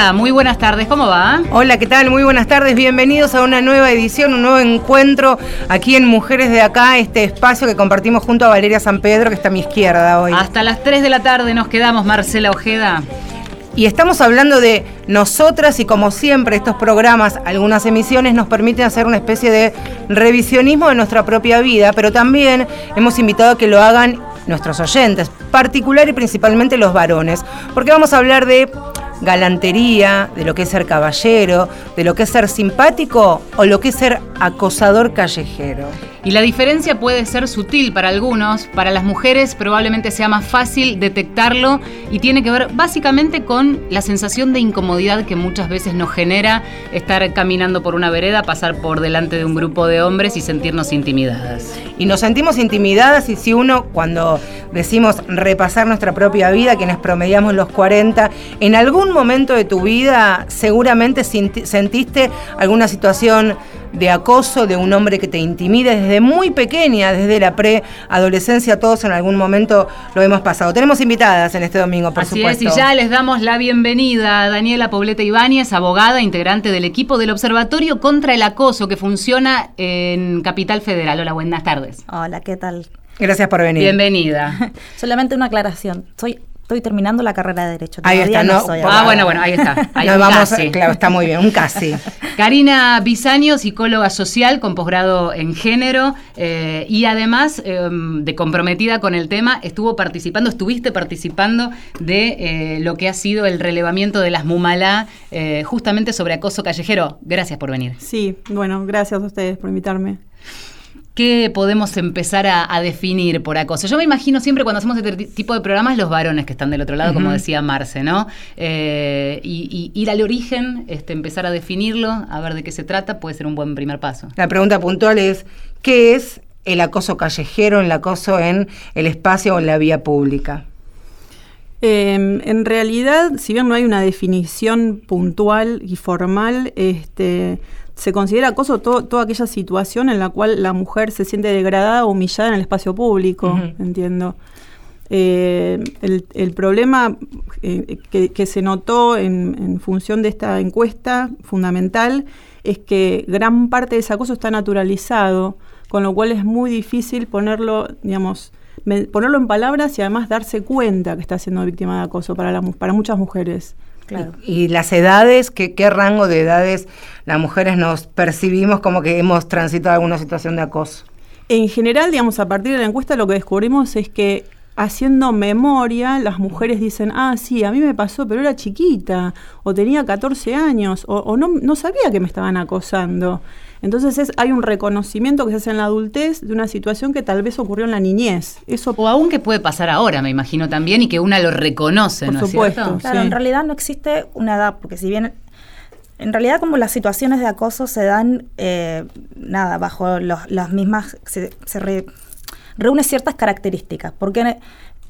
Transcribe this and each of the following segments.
Hola, muy buenas tardes, ¿cómo va? Hola, ¿qué tal? Muy buenas tardes, bienvenidos a una nueva edición, un nuevo encuentro aquí en Mujeres de Acá, este espacio que compartimos junto a Valeria San Pedro, que está a mi izquierda hoy. Hasta las 3 de la tarde nos quedamos, Marcela Ojeda. Y estamos hablando de nosotras y como siempre estos programas, algunas emisiones nos permiten hacer una especie de revisionismo de nuestra propia vida, pero también hemos invitado a que lo hagan nuestros oyentes, particular y principalmente los varones, porque vamos a hablar de galantería, de lo que es ser caballero, de lo que es ser simpático o lo que es ser acosador callejero. Y la diferencia puede ser sutil para algunos, para las mujeres probablemente sea más fácil detectarlo y tiene que ver básicamente con la sensación de incomodidad que muchas veces nos genera estar caminando por una vereda, pasar por delante de un grupo de hombres y sentirnos intimidadas. Y nos sentimos intimidadas y si uno cuando decimos repasar nuestra propia vida, quienes promediamos los 40, en algún momento de tu vida seguramente sentiste alguna situación de acoso de un hombre que te intimide desde muy pequeña, desde la preadolescencia, todos en algún momento lo hemos pasado. Tenemos invitadas en este domingo, por Así supuesto. es, y ya les damos la bienvenida a Daniela Pobleta Ibáñez, abogada, integrante del equipo del Observatorio contra el Acoso que funciona en Capital Federal. Hola, buenas tardes. Hola, ¿qué tal? Gracias por venir. Bienvenida. Solamente una aclaración. Soy estoy terminando la carrera de Derecho. Ahí está, no, ah, bueno, bueno, ahí está. Ahí no, vamos, claro, está muy bien, un casi. Karina Bisaño, psicóloga social con posgrado en género eh, y además eh, de comprometida con el tema, estuvo participando, estuviste participando de eh, lo que ha sido el relevamiento de las Mumalá eh, justamente sobre acoso callejero. Gracias por venir. Sí, bueno, gracias a ustedes por invitarme. ¿Qué podemos empezar a, a, definir por acoso? Yo me imagino siempre cuando hacemos este tipo de programas los varones que están del otro lado, uh -huh. como decía Marce, ¿no? Eh, y, y, ir al origen, este, empezar a definirlo, a ver de qué se trata, puede ser un buen primer paso. La pregunta puntual es, ¿qué es el acoso callejero, el acoso en el espacio o en la vía pública? Eh, en realidad, si bien no hay una definición puntual y formal, este, se considera acoso todo, toda aquella situación en la cual la mujer se siente degradada o humillada en el espacio público, uh -huh. entiendo. Eh, el, el, problema eh, que, que, se notó en, en, función de esta encuesta fundamental es que gran parte de ese acoso está naturalizado, con lo cual es muy difícil ponerlo, digamos, ponerlo en palabras y además darse cuenta que está siendo víctima de acoso para, la, para muchas mujeres. Claro. Y, y, las edades, ¿qué, ¿qué, rango de edades las mujeres nos percibimos como que hemos transitado alguna situación de acoso? En general, digamos, a partir de la encuesta lo que descubrimos es que haciendo memoria, las mujeres dicen, ah, sí, a mí me pasó, pero era chiquita, o tenía 14 años, o, o no, no sabía que me estaban acosando. Entonces es, hay un reconocimiento que se hace en la adultez de una situación que tal vez ocurrió en la niñez. Eso o aún que puede pasar ahora, me imagino también, y que una lo reconoce, Por ¿no supuesto, es cierto? Claro, sí. en realidad no existe una edad, porque si bien en realidad como las situaciones de acoso se dan, eh, nada, bajo los, las mismas, se, se re, reúne ciertas características, porque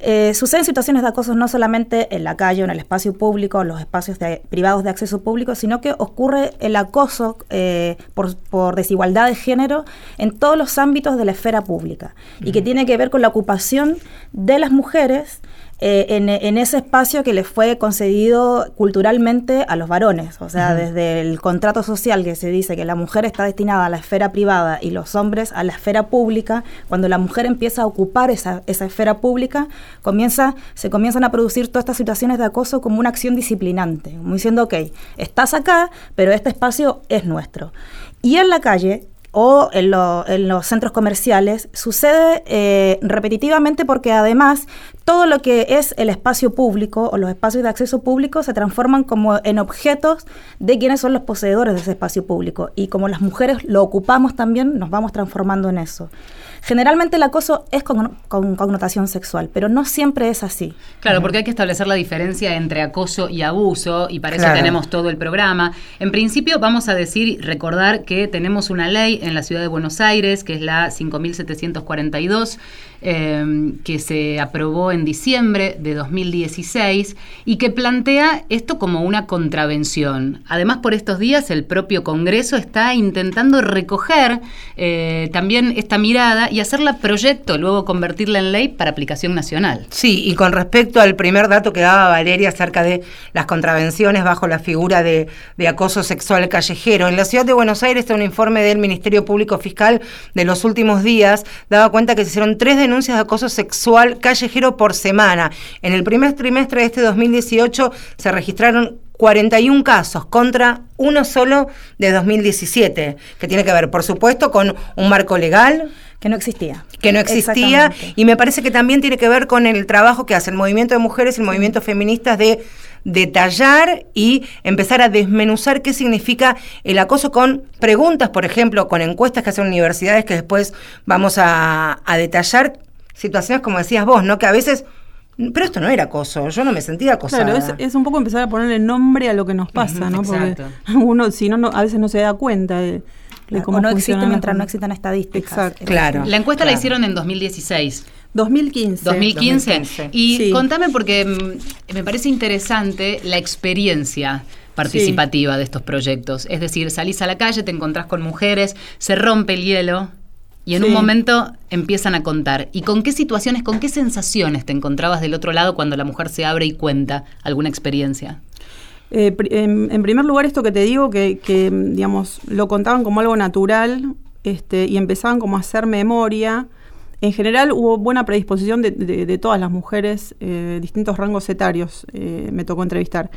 eh, suceden situaciones de acoso no solamente en la calle, en el espacio público, en los espacios de, privados de acceso público, sino que ocurre el acoso eh, por, por, desigualdad de género en todos los ámbitos de la esfera pública uh -huh. y que tiene que ver con la ocupación de las mujeres eh, en, en, ese espacio que les fue concedido culturalmente a los varones. O sea, uh -huh. desde el contrato social que se dice que la mujer está destinada a la esfera privada y los hombres a la esfera pública, cuando la mujer empieza a ocupar esa, esa esfera pública, comienza, se comienzan a producir todas estas situaciones de acoso como una acción disciplinante, como diciendo, ok, estás acá, pero este espacio es nuestro. Y en la calle, o en, lo, en, los centros comerciales sucede eh, repetitivamente porque además todo lo que es el espacio público o los espacios de acceso público se transforman como en objetos de quienes son los poseedores de ese espacio público y como las mujeres lo ocupamos también nos vamos transformando en eso. Generalmente el acoso es con, con, connotación sexual, pero no siempre es así. Claro, porque hay que establecer la diferencia entre acoso y abuso, y para claro. eso tenemos todo el programa. En principio, vamos a decir, recordar que tenemos una ley en la ciudad de Buenos Aires, que es la 5742, eh, que se aprobó en en diciembre de 2016 y que plantea esto como una contravención. Además, por estos días el propio Congreso está intentando recoger eh, también esta mirada y hacerla proyecto, luego convertirla en ley para aplicación nacional. Sí, y con respecto al primer dato que daba Valeria acerca de las contravenciones bajo la figura de, de acoso sexual callejero, en la ciudad de Buenos Aires, un informe del Ministerio Público Fiscal de los últimos días daba cuenta que se hicieron tres denuncias de acoso sexual callejero por semana. En el primer trimestre de este 2018 se registraron 41 casos contra uno solo de 2017, que tiene que ver, por supuesto, con un marco legal. Que no existía. Que no existía. Y me parece que también tiene que ver con el trabajo que hace el movimiento de mujeres y el movimiento feministas de detallar y empezar a desmenuzar qué significa el acoso con preguntas, por ejemplo, con encuestas que hacen universidades que después vamos a, a detallar situaciones como decías vos, ¿no? Que a veces pero esto no era acoso, yo no me sentía acosada. Claro, es, un poco empezar a ponerle nombre a lo que nos pasa, ¿no? Porque uno, si no, a veces no se da cuenta de, cómo no existe mientras no existan estadísticas. Exacto. Claro. La encuesta la hicieron en 2016. 2015. 2015. Y contame porque mm, me parece interesante la experiencia participativa de estos proyectos. Es decir, salís a la calle, te encontrás con mujeres, se rompe el hielo, y en un momento empiezan a contar. ¿Y con qué situaciones, con qué sensaciones te encontrabas del otro lado cuando la mujer se abre y cuenta alguna experiencia? Eh, en, primer lugar, esto que te digo, que, digamos, lo contaban como algo natural este, y empezaban como a hacer memoria. En general hubo buena predisposición de, todas las mujeres, eh, distintos rangos etarios, eh, me tocó entrevistar.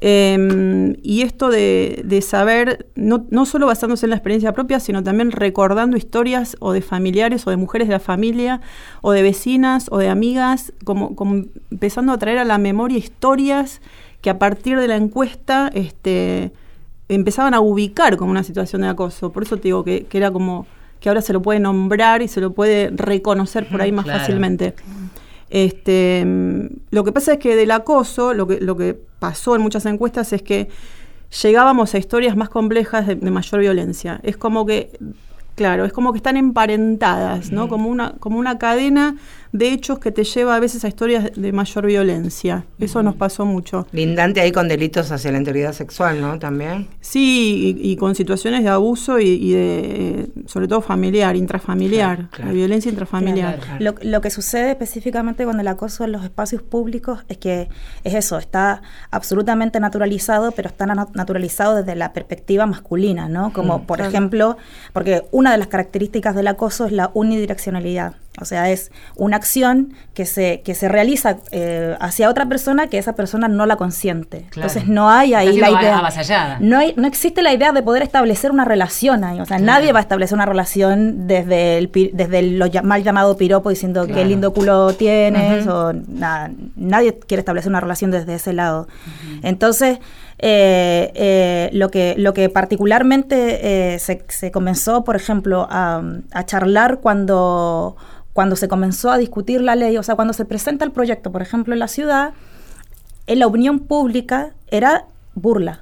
Em, y esto de, saber, no, solo basándose en la experiencia propia, sino también recordando historias o de familiares o de mujeres de la familia o de vecinas o de amigas, como, empezando a traer a la memoria historias que a partir de la encuesta este, empezaban a ubicar como una situación de acoso. Por eso te digo que, era como que ahora se lo puede nombrar y se lo puede reconocer por ahí más fácilmente. Este, lo que pasa es que del acoso, lo que, lo que pasó en muchas encuestas es que llegábamos a historias más complejas de, de mayor violencia. Es como que Claro, es como que están emparentadas, ¿no? Como una, como una cadena de hechos que te lleva a veces a historias de mayor violencia. Eso nos pasó mucho. Lindante ahí con delitos hacia la integridad sexual, ¿no? También. Sí, y, con situaciones de abuso y, de, sobre todo familiar, intrafamiliar, la violencia intrafamiliar. Lo, lo, que sucede específicamente con el acoso en los espacios públicos es que es eso, está absolutamente naturalizado, pero está naturalizado desde la perspectiva masculina, ¿no? Como, mm, por ejemplo, porque una de las características del acoso es la unidireccionalidad. O sea, es una acción que se, que se realiza eh, hacia otra persona que esa persona no la consiente. Entonces no hay ahí la idea. No, hay, no existe la idea de poder establecer una relación ahí. O sea, nadie va a establecer una relación desde el, desde lo mal llamado piropo diciendo qué lindo culo tienes. o nada, nadie quiere establecer una relación desde ese lado. Entonces, eh, eh, lo, que, lo que particularmente se, se, comenzó, por ejemplo, a, a charlar cuando cuando se comenzó a discutir la ley, o sea, cuando se presenta el proyecto, por ejemplo, en la ciudad, en la opinión pública era burla.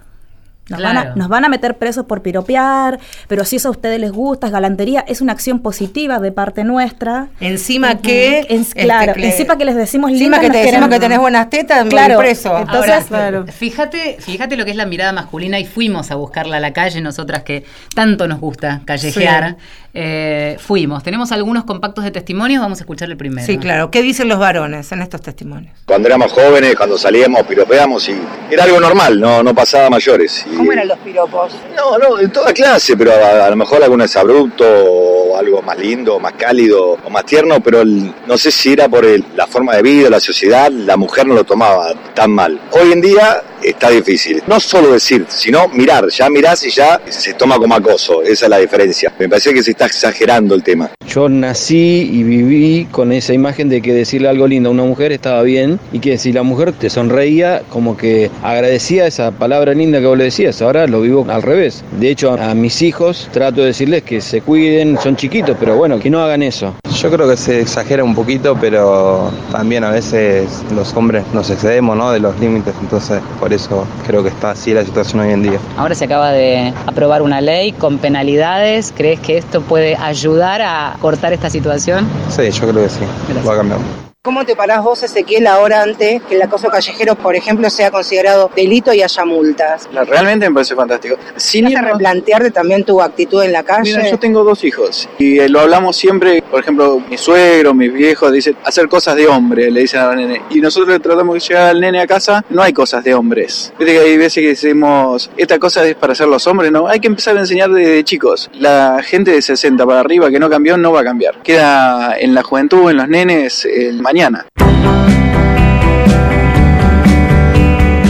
Nos, van a, meter presos por piropear, pero si eso a ustedes les gusta, es galantería, es una acción positiva de parte nuestra. Encima que... Este, claro, encima que les decimos Encima que te decimos que tenés buenas tetas, claro, preso. Entonces, fíjate, fíjate lo que es la mirada masculina y fuimos a buscarla a la calle, nosotras que tanto nos gusta callejear. Eh, fuimos. Tenemos algunos compactos de testimonios, vamos a escuchar el primero. Sí, claro. ¿Qué dicen los varones en estos testimonios? Cuando éramos jóvenes, cuando salíamos, piropeamos y era algo normal, no, no pasaba a mayores. ¿Cómo eran los piropos? No, no, de toda clase, pero a, lo mejor alguno es abrupto o algo más lindo, más cálido o más tierno, pero no sé si era por la forma de vida, la sociedad, la mujer no lo tomaba tan mal. Hoy en día está difícil. No solo decir, sino mirar. Ya mirás y ya se toma como acoso. Esa es la diferencia. Me parece que se está exagerando el tema. Yo nací y viví con esa imagen de que decirle algo lindo a una mujer estaba bien y que si la mujer te sonreía, como que agradecía esa palabra linda que vos le decías. Ahora lo vivo al revés. De hecho, a mis hijos trato de decirles que se cuiden, son chiquitos, pero bueno, que no hagan eso. Yo creo que se exagera un poquito, pero también a veces los hombres nos excedemos ¿no? de los límites, entonces por eso creo que está así la situación hoy en día. Ahora se acaba de aprobar una ley con penalidades. ¿Crees que esto puede ayudar a cortar esta situación? Sí, yo creo que sí. Va a cambiar. ¿Cómo te parás vos, Ezequiel, ahora ante que el acoso callejero, por ejemplo, sea considerado delito y haya multas? No, realmente me parece fantástico. Sin ¿Vas a replantearte también tu actitud en la calle? Mira, yo tengo dos hijos y eh, lo hablamos siempre, por ejemplo, mi suegro, mis viejos, dicen hacer cosas de hombre, le dicen a la nene. Y nosotros tratamos de llegar al nene a casa, no hay cosas de hombres. Viste que hay veces que decimos, esta cosa es para hacer los hombres, no, hay que empezar a enseñar desde chicos. La gente de 60 para arriba que no cambió, no va a cambiar. Queda en la juventud, en los nenes, el mañana.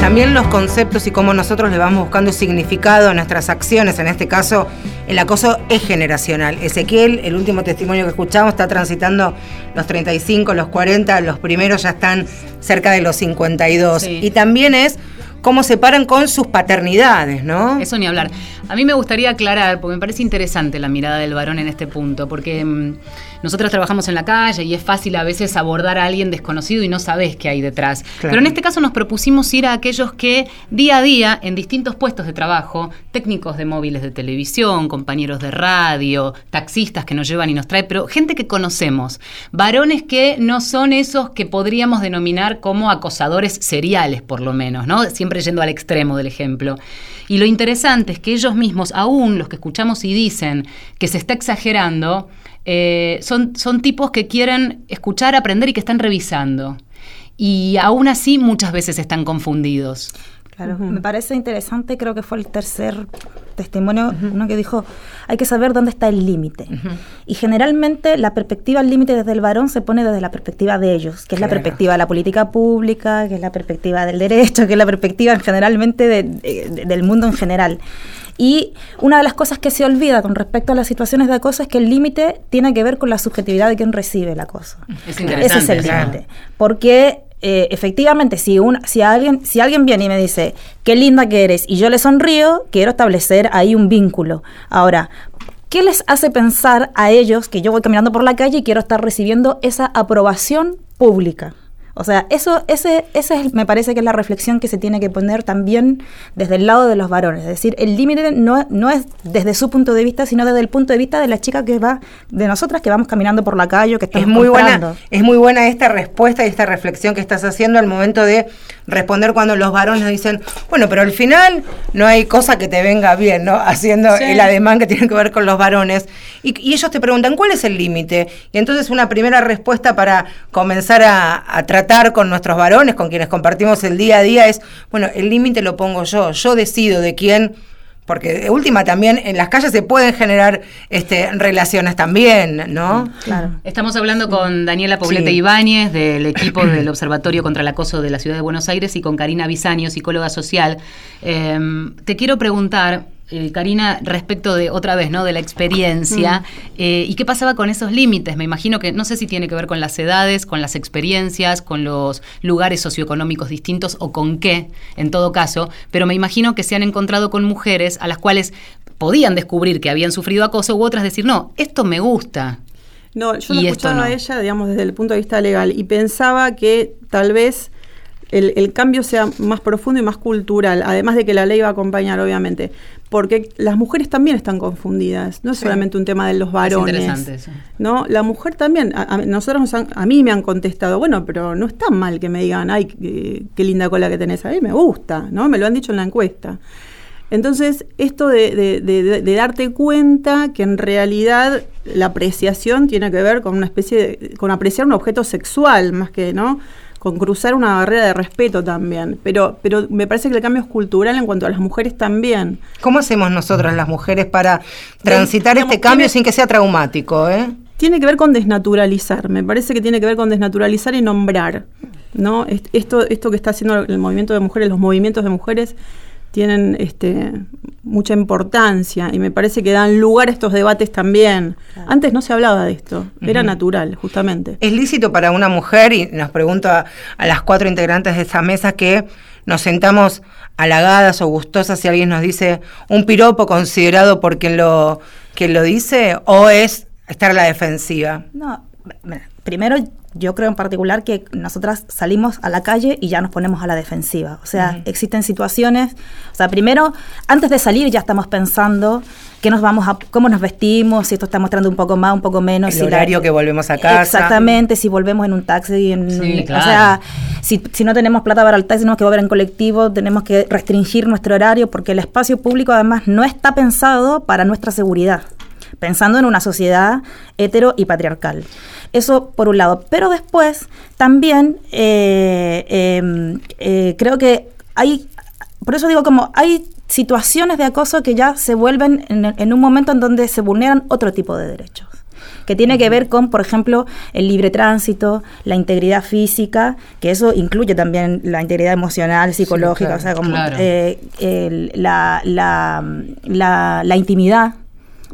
También los conceptos y cómo nosotros le vamos buscando significado a nuestras acciones, en este caso el acoso es generacional. Ezequiel, el último testimonio que escuchamos, está transitando los 35, los 40, los primeros ya están cerca de los 52. Y también es cómo se paran con sus paternidades, ¿no? Eso ni hablar. A mí me gustaría aclarar, porque me parece interesante la mirada del varón en este punto, porque mm, nosotros trabajamos en la calle y es fácil a veces abordar a alguien desconocido y no sabes qué hay detrás. Pero en este caso nos propusimos ir a aquellos que día a día, en distintos puestos de trabajo, técnicos de móviles de televisión, compañeros de radio, taxistas que nos llevan y nos traen, pero gente que conocemos, varones que no son esos que podríamos denominar como acosadores seriales, por lo menos, ¿no? Siempre yendo al extremo del ejemplo. Y lo interesante es que ellos mismos, aún los que escuchamos y dicen que se está exagerando, eh, son, son tipos que quieren escuchar, aprender y que están revisando. Y aún así muchas veces están confundidos. Claro, me parece interesante, creo que fue el tercer testimonio, uno que dijo, hay que saber dónde está el límite. Y generalmente la perspectiva al límite desde el varón se pone desde la perspectiva de ellos, que es la perspectiva de la política pública, que es la perspectiva del derecho, que es la perspectiva generalmente del mundo en general. Y una de las cosas que se olvida con respecto a las situaciones de acoso es que el límite tiene que ver con la subjetividad de quien recibe el acoso. Es Ese es el límite. Porque eh, efectivamente, si, un, si, alguien, si alguien viene y me dice, qué linda que eres, y yo le sonrío, quiero establecer ahí un vínculo. Ahora, ¿qué les hace pensar a ellos que yo voy caminando por la calle y quiero estar recibiendo esa aprobación pública? O sea, eso, ese, ese me parece que es la reflexión que se tiene que poner también desde el lado de los varones. Es decir, el límite no, no es desde su punto de vista, sino desde el punto de vista de la chica que va, de nosotras que vamos caminando por la calle, que estamos es muy buena Es muy buena esta respuesta y esta reflexión que estás haciendo al momento de responder cuando los varones dicen, bueno, pero al final no hay cosa que te venga bien, ¿no? Haciendo el ademán que tiene que ver con los varones. Y, ellos te preguntan, ¿cuál es el límite? Y entonces una primera respuesta para comenzar a, a tratar con nuestros varones, con quienes compartimos el día a día, es, bueno, el límite lo pongo yo, yo decido de quién porque de última también en las calles se pueden generar este, relaciones también, ¿no? Claro. Estamos hablando con Daniela Poblete Ibáñez del equipo del Observatorio contra el Acoso de la Ciudad de Buenos Aires y con Karina Bisaño, psicóloga social. Em, te quiero preguntar, eh, Karina, respecto de otra vez, ¿no? De la experiencia. Mm. Eh, ¿Y qué pasaba con esos límites? Me imagino que, no sé si tiene que ver con las edades, con las experiencias, con los lugares socioeconómicos distintos o con qué, en todo caso, pero me imagino que se han encontrado con mujeres a las cuales podían descubrir que habían sufrido acoso u otras decir, no, esto me gusta. No, yo lo escuchaba a ella, digamos, desde el punto de vista legal y pensaba que tal vez el, cambio sea más profundo y más cultural, además de que la ley va a acompañar, obviamente, porque las mujeres también están confundidas, no es solamente un tema de los varones. Es interesante eso. ¿no? La mujer también, a, nosotros a mí me han contestado, bueno, pero no está mal que me digan, ay, qué, linda cola que tenés ahí, me gusta, ¿no? Me lo han dicho en la encuesta. Entonces, esto de, de, darte cuenta que en realidad la apreciación tiene que ver con una especie de, con apreciar un objeto sexual, más que, ¿no? Con cruzar una barrera de respeto también. Pero, pero me parece que el cambio es cultural en cuanto a las mujeres también. ¿Cómo hacemos nosotras las mujeres para transitar este cambio sin que sea traumático? Eh? Tiene que ver con desnaturalizar, me parece que tiene que ver con desnaturalizar y nombrar. ¿no? Esto, esto que está haciendo el movimiento de mujeres, los movimientos de mujeres, tienen este, mucha importancia y me parece que dan lugar a estos debates también. Antes no se hablaba de esto, era natural, justamente. ¿Es lícito para una mujer, y nos pregunto a, las cuatro integrantes de esa mesa, que nos sentamos halagadas o gustosas si alguien nos dice un piropo considerado por quien lo, quien lo dice, o es estar a la defensiva? No, primero yo creo en particular que nosotras salimos a la calle y ya nos ponemos a la defensiva. O sea, existen situaciones, o sea, primero, antes de salir ya estamos pensando qué nos vamos a, cómo nos vestimos, si esto está mostrando un poco más, un poco menos. El si horario que volvemos a casa. Exactamente, si volvemos en un taxi, en Sí, claro. o sea, si, si no tenemos plata para el taxi, tenemos que volver en colectivo, tenemos que restringir nuestro horario porque el espacio público además no está pensado para nuestra seguridad, pensando en una sociedad hetero y patriarcal. Eso por un lado. Pero después también eh, eh, eh, creo que hay, por eso digo como hay situaciones de acoso que ya se vuelven en, en un momento en donde se vulneran otro tipo de derechos que tiene que ver con, por ejemplo, el libre tránsito, la integridad física, que eso incluye también la integridad emocional, psicológica, claro, o sea, como claro. eh, el- la, la, la- la intimidad,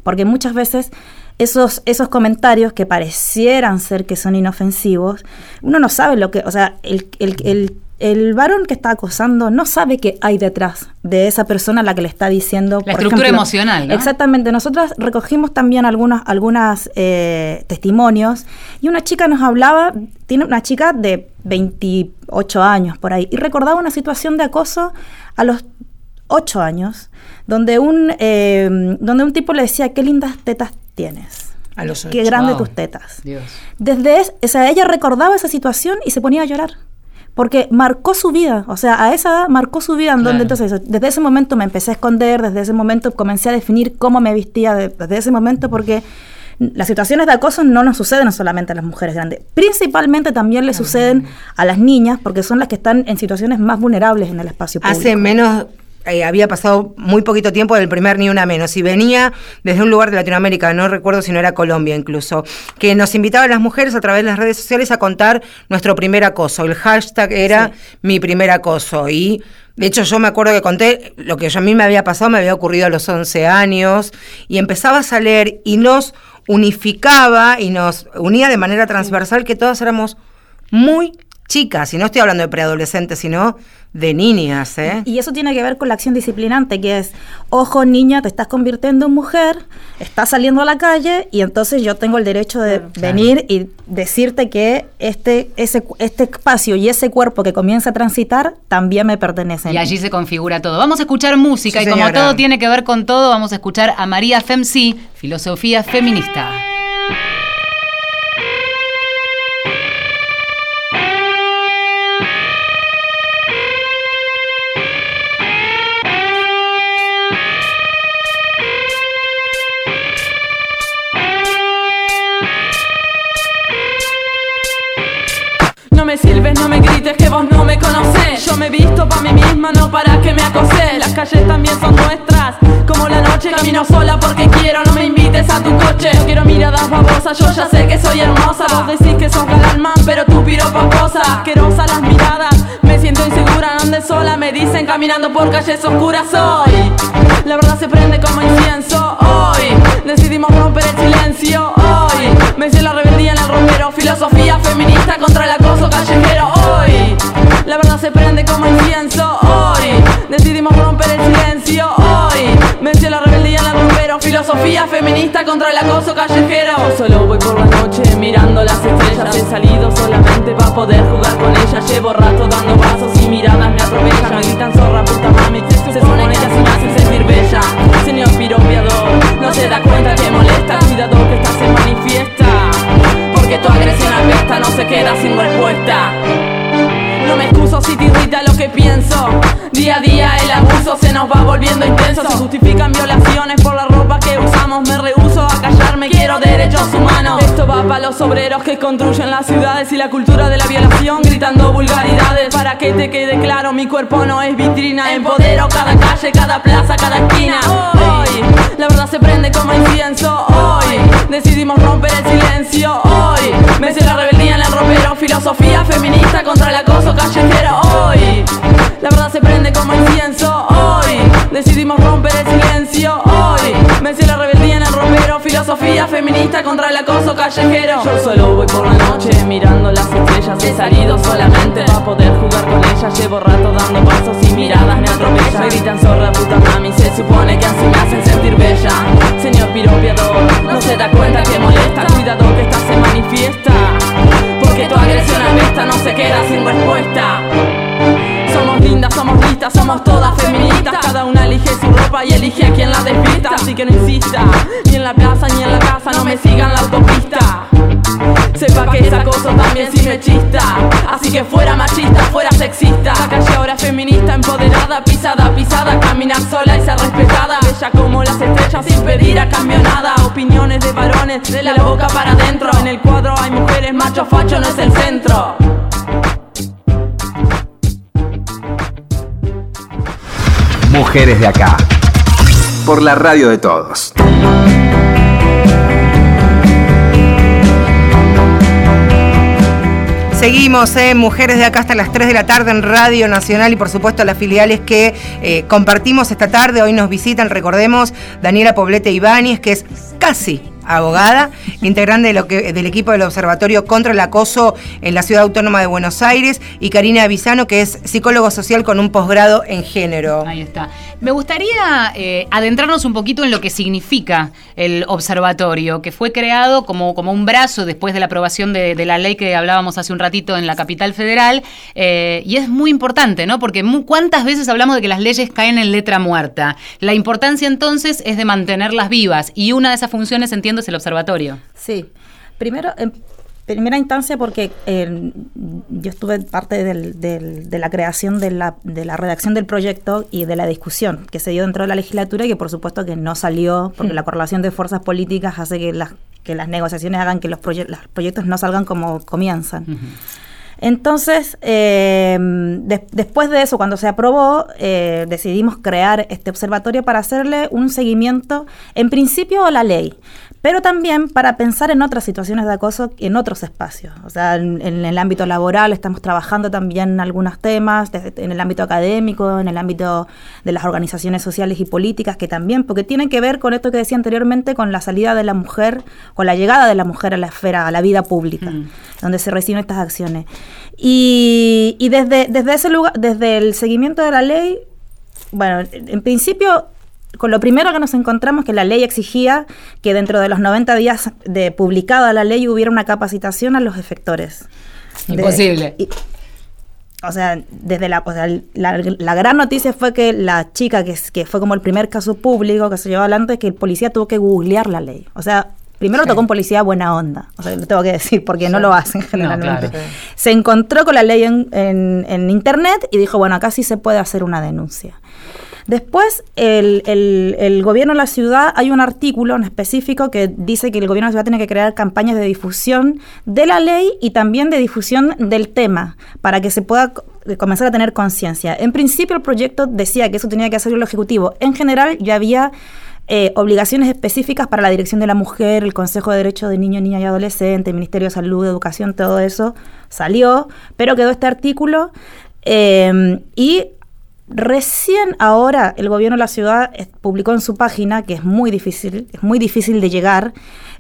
porque muchas veces esos, esos comentarios que parecieran ser que son inofensivos, uno no sabe lo que, o sea, el, el, el- el varón que está acosando no sabe qué hay detrás de esa persona a la que le está diciendo. La por estructura ejemplo- emocional, ¿no? Exactamente. Nosotras recogimos también algunas, algunas eh, testimonios y una chica nos hablaba, tiene una chica de 28 años por ahí, y recordaba una situación de acoso a los 8 años, donde un, eh, donde un tipo le decía, qué lindas tetas tienes. A los Qué ocho. grandes Wow. tus tetas. Dios. Desde es, o sea, ella recordaba esa situación y se ponía a llorar. Porque marcó su vida, o sea, a esa edad marcó su vida en donde entonces, desde ese momento me empecé a esconder, desde ese momento comencé a definir cómo me vestía, de- desde ese momento porque las situaciones de acoso no nos suceden solamente a las mujeres grandes, principalmente también le suceden a las niñas porque son las que están en situaciones más vulnerables en el espacio público. Hace menos, eh, había pasado muy poquito tiempo del primer Ni Una Menos y venía desde un lugar de Latinoamérica, no recuerdo si no era Colombia incluso, que nos invitaba a las mujeres a través de las redes sociales a contar nuestro primer acoso. El hashtag era mi primer acoso y... De hecho, yo me acuerdo que conté lo que yo a mí me había pasado, me había ocurrido a los 11 años, y empezabas a leer y nos unificaba y nos unía de manera transversal que todas éramos muy chicas, y no estoy hablando de preadolescentes, sino de niñas, ¿eh? Y eso tiene que ver con la acción disciplinante, que es, ojo niña, te estás convirtiendo en mujer, estás saliendo a la calle y entonces yo tengo el derecho de venir y decirte que este, ese, este espacio y ese cuerpo que comienza a transitar también me pertenecen. Y allí se configura todo. Vamos a escuchar música Sí, y como señora. todo tiene que ver con todo, vamos a escuchar a María Femsi, filosofía feminista. Me sirves, no me grites que vos no me conocés. Yo me visto pa' mí misma, no para que me acoses Las calles también son nuestras Como la noche camino sola porque quiero No me invites a tu coche. No quiero miradas babosas, yo ya sé que soy hermosa. Vos decís que sos galán pero tú piropa cosa Asquerosa las miradas, me siento insegura No sola, me dicen caminando por calles oscuras Hoy, la verdad se prende como incienso Hoy, decidimos romper el silencio Hoy, me hice la rebeldía en el romero Filosofía feminista contra el acoso callejero Hoy, la verdad se prende como incienso Hoy, decidimos romper el silencio Hoy, hice la rebeldía en el romero Filosofía feminista contra el acoso callejero. Solo voy por la noche mirando las estrellas. He salido solamente para poder jugar con ellas Llevo rato dando pasos y miradas me atropellan. Me gritan zorra, puta mami Se supone que así me hacen sentir bella Señor piropiador, no se da cuenta que molesta. Cuidado no se queda sin respuesta no me excuso si te irrita lo que pienso. Día a día el abuso se nos va volviendo intenso. Se justifican violaciones por la ropa que usamos. Me rehuso a callarme, quiero derechos humanos. Esto va para los obreros que construyen las ciudades Y la cultura de la violación gritando vulgaridades. Para que te quede claro, mi cuerpo no es vitrina. Empodero cada calle, cada plaza, cada esquina. Hoy, la verdad se prende como incienso. Hoy, decidimos romper el silencio. Hoy, me la rebeldía en el ropero. Filosofía feminista contra el acoso callejero Hoy, la verdad se prende como incienso Hoy, decidimos romper el silencio Hoy, hice la rebeldía en el ropero. Filosofía feminista contra el acoso callejero. Yo solo voy por la noche mirando las estrellas. He salido solamente para poder jugar con ellas. Llevo rato dando pasos y miradas me atropellan. Me gritan zorra puta mami, se supone que así me hacen sentir bella. Señor piropiador, no se da cuenta que molesta. Cuidado que esta se manifiesta. fiesta. Porque tu agresión esta no se queda sin respuesta. Somos lindas, somos listas, somos todas feministas. Cada una elige su ropa y elige a quien la desvista. Así que no insista, ni en la plaza ni en la casa, no me sigan la autopista. Sepa que es acoso también si me chista. Así que fuera machista, fuera sexista. Feminista, empoderada, pisada, pisada. Caminar sola y ser respetada. Bella como las estrellas sin pedir a cambio nada. Opiniones de varones, de la boca para adentro. En el cuadro hay mujeres, macho facho no es el centro. Mujeres de acá. Por la radio de todos. Seguimos, eh, Mujeres de acá hasta las 3 de la tarde en Radio Nacional y por supuesto las filiales que eh, compartimos esta tarde. Hoy nos visitan, recordemos, Daniela Poblete Ibáñez, que es casi abogada, integrante del equipo del Observatorio contra el Acoso en la Ciudad Autónoma de Buenos Aires, y Karina Avisano, que es psicólogo social con un posgrado en género. Ahí está. Me gustaría eh, adentrarnos un poquito en lo que significa el observatorio, que fue creado como, como un brazo después de la aprobación de, la ley que hablábamos hace un ratito en la capital federal, eh, y es muy importante, ¿no? Porque cuántas veces hablamos de que las leyes caen en letra muerta. La importancia entonces es de mantenerlas vivas, y una de esas funciones, entiendo, es el observatorio. Sí. Primero, en primera instancia porque eh, yo estuve parte de la creación de la, de la redacción del proyecto y de la discusión que se dio dentro de la legislatura y que por supuesto que no salió porque mm. la correlación de fuerzas políticas hace que las, que las negociaciones hagan que los, los proyectos no salgan como comienzan. Entonces, eh, después de eso, cuando se aprobó, eh, decidimos crear este observatorio para hacerle un seguimiento, en principio, a la ley pero también para pensar en otras situaciones de acoso en otros espacios. O sea, en, el ámbito laboral estamos trabajando también en algunos temas, en el ámbito académico, en el ámbito de las organizaciones sociales y políticas, que también, porque tienen que ver con esto que decía anteriormente, con la salida de la mujer, con la llegada de la mujer a la esfera, a la vida pública, donde se reciben estas acciones. Y, y desde, desde ese lugar, desde el seguimiento de la ley, bueno, en principio con lo primero que nos encontramos que la ley exigía que dentro de los 90 días de publicada la ley hubiera una capacitación a los efectores. Imposible. o sea, desde la, la, gran noticia fue que la chica, que, que fue como el primer caso público que se llevó adelante, que el policía tuvo que googlear la ley. O sea, Primero tocó un policía buena onda, o sea, lo tengo que decir, porque no lo hacen generalmente. Se encontró con la ley en, en, internet y dijo, bueno, acá sí se puede hacer una denuncia. Después, el, gobierno de la ciudad, hay un artículo en específico que dice que el gobierno de la ciudad tiene que crear campañas de difusión de la ley y también de difusión del tema, para que se pueda comenzar a tener conciencia. En principio, el proyecto decía que eso tenía que hacer el Ejecutivo. En general, ya había eh, obligaciones específicas para la Dirección de la Mujer, el Consejo de Derechos de Niños, Niñas y Adolescentes, el Ministerio de Salud, Educación, todo eso salió, pero quedó este artículo. Eh, y Recién ahora el gobierno de la ciudad publicó en su página, que es muy difícil, es muy difícil de llegar,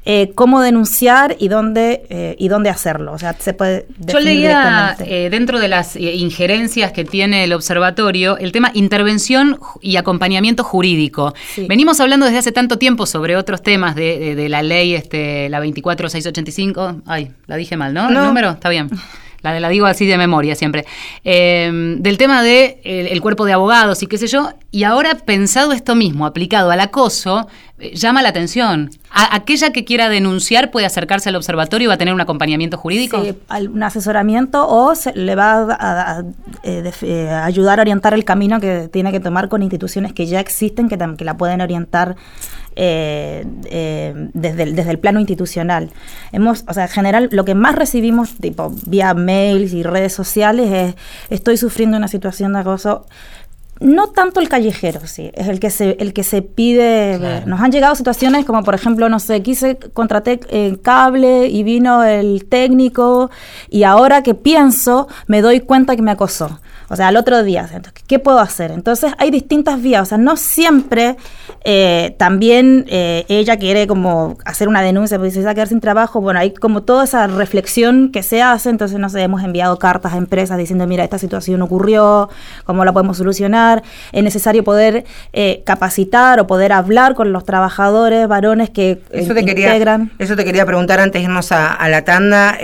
eh, cómo denunciar y dónde eh, y dónde hacerlo. O sea, se puede. Yo leía eh, dentro de las injerencias que tiene el observatorio el tema intervención y acompañamiento jurídico. Venimos hablando desde hace tanto tiempo sobre otros temas de, la ley, este, la 24685. Ay, la dije mal, ¿no? ¿El número? Está bien. la, la digo así de memoria siempre, em, del tema de el, cuerpo de abogados y qué sé yo, y ahora pensado esto mismo, aplicado al acoso, eh, llama la atención. aquella que quiera denunciar puede acercarse al observatorio y va a tener un acompañamiento jurídico. Sí, un asesoramiento o se, le va a, eh, eh, ayudar a orientar el camino que tiene que tomar con instituciones que ya existen, que, que la pueden orientar eh, eh, desde, el, desde el plano institucional. Hemos, o sea, en general, lo que más recibimos, tipo, vía mails y redes sociales, es estoy sufriendo una situación de acoso. No tanto el callejero, sí, es el que se, el que se pide. Nos han llegado situaciones como, por ejemplo, no sé, quise, contraté eh, cable y vino el técnico y ahora que pienso me doy cuenta que me acosó o sea, al otro día, entonces, ¿qué puedo hacer? Entonces hay distintas vías, o sea, no siempre eh, también eh, ella quiere como hacer una denuncia porque se va a quedar sin trabajo, bueno, hay como toda esa reflexión que se hace, entonces no sé, hemos enviado cartas a empresas diciendo, mira, esta situación ocurrió, cómo la podemos solucionar, es necesario poder eh, capacitar o poder hablar con los trabajadores varones que eso te integran. Quería, eso te quería preguntar antes de irnos a, a la tanda,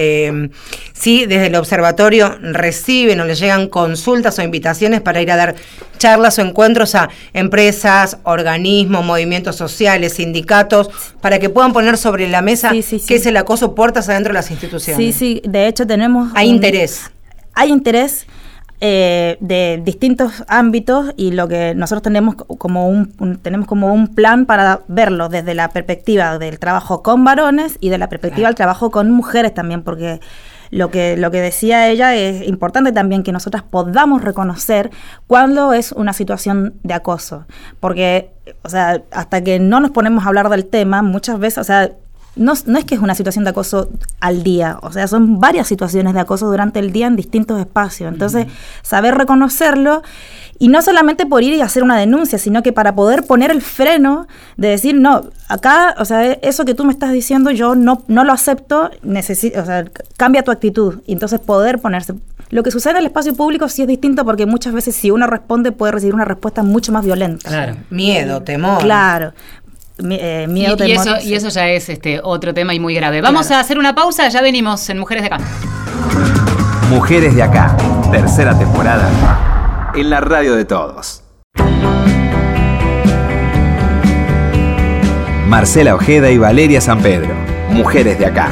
si desde el observatorio reciben o les llegan consultas o invitaciones para ir a dar charlas o encuentros a empresas, organismos, movimientos sociales, sindicatos, para que puedan poner sobre la mesa qué es el acoso puertas adentro de las instituciones. Sí, sí, de hecho tenemos... Hay interés. Hay interés. Eh, de distintos ámbitos y lo que nosotros tenemos como un, tenemos como un plan para verlo desde la perspectiva del trabajo con varones y de la perspectiva del trabajo con mujeres también porque lo que, lo que decía ella es importante también que nosotras podamos reconocer cuándo es una situación de acoso. Porque, o sea, hasta que no nos ponemos a hablar del tema, muchas veces, o sea, no, no, es que es una situación de acoso al día, o sea, son varias situaciones de acoso durante el día en distintos espacios. Entonces, saber reconocerlo y no solamente por ir y hacer una denuncia, sino que para poder poner el freno de decir, no, acá, o sea, eso que tú me estás diciendo yo no, no lo acepto, necesito, o sea, cambia tu actitud. Y entonces poder ponerse... Lo que sucede en el espacio público sí es distinto porque muchas veces si uno responde puede recibir una respuesta mucho más violenta. Claro, miedo, temor. Claro. Eh, miedo, y, eso, y eso ya es este otro tema y muy grave. Vamos a hacer una pausa, ya venimos en Mujeres de Acá. Mujeres de Acá, tercera temporada en la radio de todos. Marcela Ojeda y Valeria San Pedro, mujeres de acá.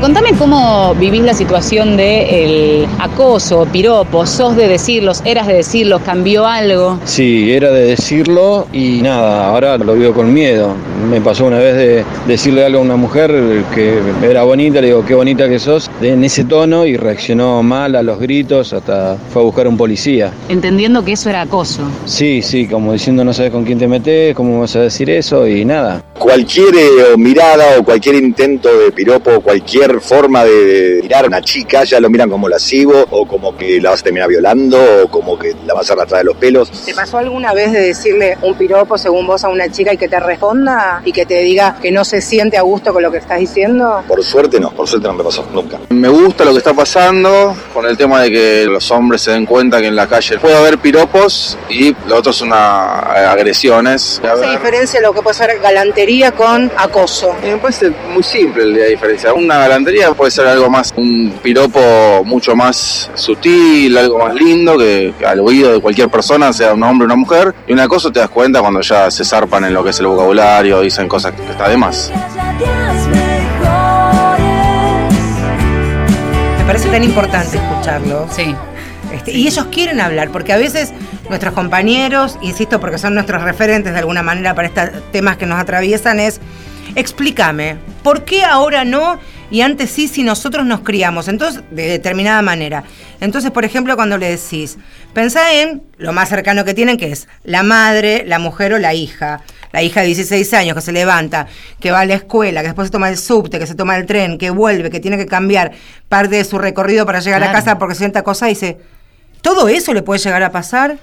Contame cómo vivís la situación de el acoso, piropos, sos de decirlos, eras de decirlos, cambió algo. Sí, era de decirlo y nada, ahora lo vivo con miedo. Me pasó una vez de decirle algo a una mujer que era bonita, le digo, qué bonita que sos, en ese tono y reaccionó mal a los gritos, hasta fue a buscar a un policía. Entendiendo que eso era acoso. Sí, sí, como diciendo no sabes con quién te metes, cómo vas a decir eso y nada. Cualquier eh, mirada o cualquier intento de piropo, cualquier forma de, mirar a una chica, ya lo miran como lascivo o como que la vas a terminar violando o como que la vas a arrastrar de los pelos. ¿Te pasó alguna vez de decirle un piropo según vos a una chica y que te responda y que te diga que no se siente a gusto con lo que estás diciendo? Por suerte no, por suerte no me pasó nunca. Me gusta lo que está pasando con el tema de que los hombres se den cuenta que en la calle puede haber piropos y lo otro son agresiones. ¿Cómo se diferencia lo que puede ser galantería con acoso? Eh, me parece muy simple la diferencia. Una galantería puede ser algo más, un piropo mucho más sutil, algo más lindo que, al oído de cualquier persona, sea un hombre o una mujer. Y una cosa te das cuenta cuando ya se zarpan en lo que es el vocabulario, dicen cosas que está de más. Me parece tan importante escucharlo. Sí. Este, y ellos quieren hablar, porque a veces nuestros compañeros, insisto, porque son nuestros referentes de alguna manera para estos temas que nos atraviesan, es explícame, ¿por qué ahora no y antes sí si nosotros nos criamos, entonces de determinada manera. Entonces, por ejemplo, cuando le decís, pensá en lo más cercano que tienen, que es la madre, la mujer o la hija. La hija de 16 años que se levanta, que va a la escuela, que después se toma el subte, que se toma el tren, que vuelve, que tiene que cambiar parte de su recorrido para llegar a casa porque sienta cosa y dice, ¿todo eso le puede llegar a pasar?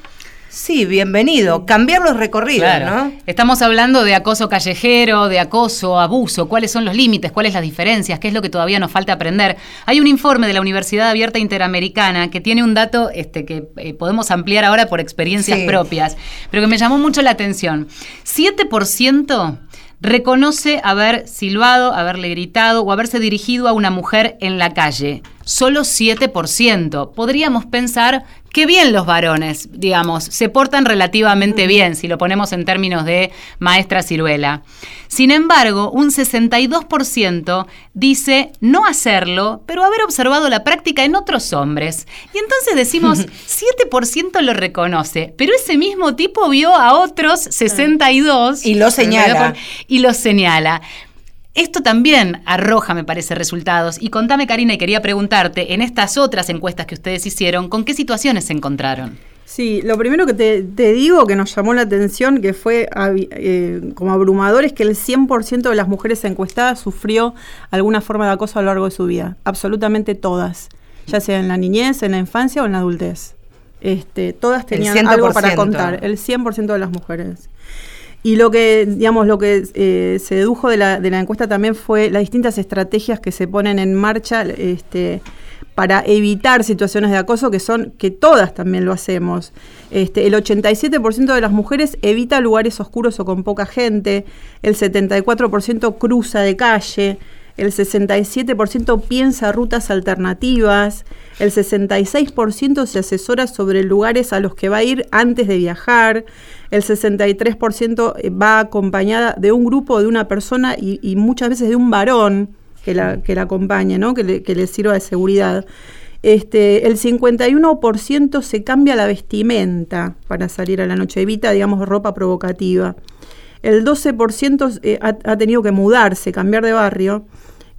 Sí, bienvenido. Cambiar los recorridos, ¿no? Estamos hablando de acoso callejero, de acoso, abuso. ¿Cuáles son los límites? ¿Cuáles las diferencias? ¿Qué es lo que todavía nos falta aprender? Hay un informe de la Universidad Abierta Interamericana que tiene un dato este, que eh, podemos ampliar ahora por experiencias propias, pero que me llamó mucho la atención. 7% reconoce haber silbado, haberle gritado o haberse dirigido a una mujer en la calle. Solo 7%. Podríamos pensar que bien los varones, digamos, se portan relativamente bien si lo ponemos en términos de maestra ciruela. Sin embargo, un 62% dice no hacerlo, pero haber observado la práctica en otros hombres. Y entonces decimos, 7% lo reconoce, pero ese mismo tipo vio a otros 62 y lo señala. Y lo señala. Esto también arroja, me parece, resultados. Y contame, Karina, y quería preguntarte, en estas otras encuestas que ustedes hicieron, ¿con qué situaciones se encontraron? Sí, lo primero que te, digo que nos llamó la atención, que fue eh, como abrumador, es que el 100% de las mujeres encuestadas sufrió alguna forma de acoso a lo largo de su vida. Absolutamente todas. ya sea en la niñez, en la infancia o en la adultez. Este, todas tenían 100%. algo para contar, el 100% de las mujeres. Y lo que, digamos, lo que eh, se dedujo de la, encuesta también fue las distintas estrategias que se ponen en marcha este, para evitar situaciones de acoso, que son, que todas también lo hacemos. Este, el 87% de las mujeres evita lugares oscuros o con poca gente, el 74% cruza de calle, el 67% piensa rutas alternativas, el 66% se asesora sobre lugares a los que va a ir antes de viajar, el 63% va acompañada de un grupo, de una persona y, y muchas veces de un varón que la, que la acompañe, ¿no? que, le, que le sirva de seguridad. Este, el 51% se cambia la vestimenta para salir a la noche, evita, digamos, ropa provocativa. El 12% eh, ha, ha tenido que mudarse, cambiar de barrio.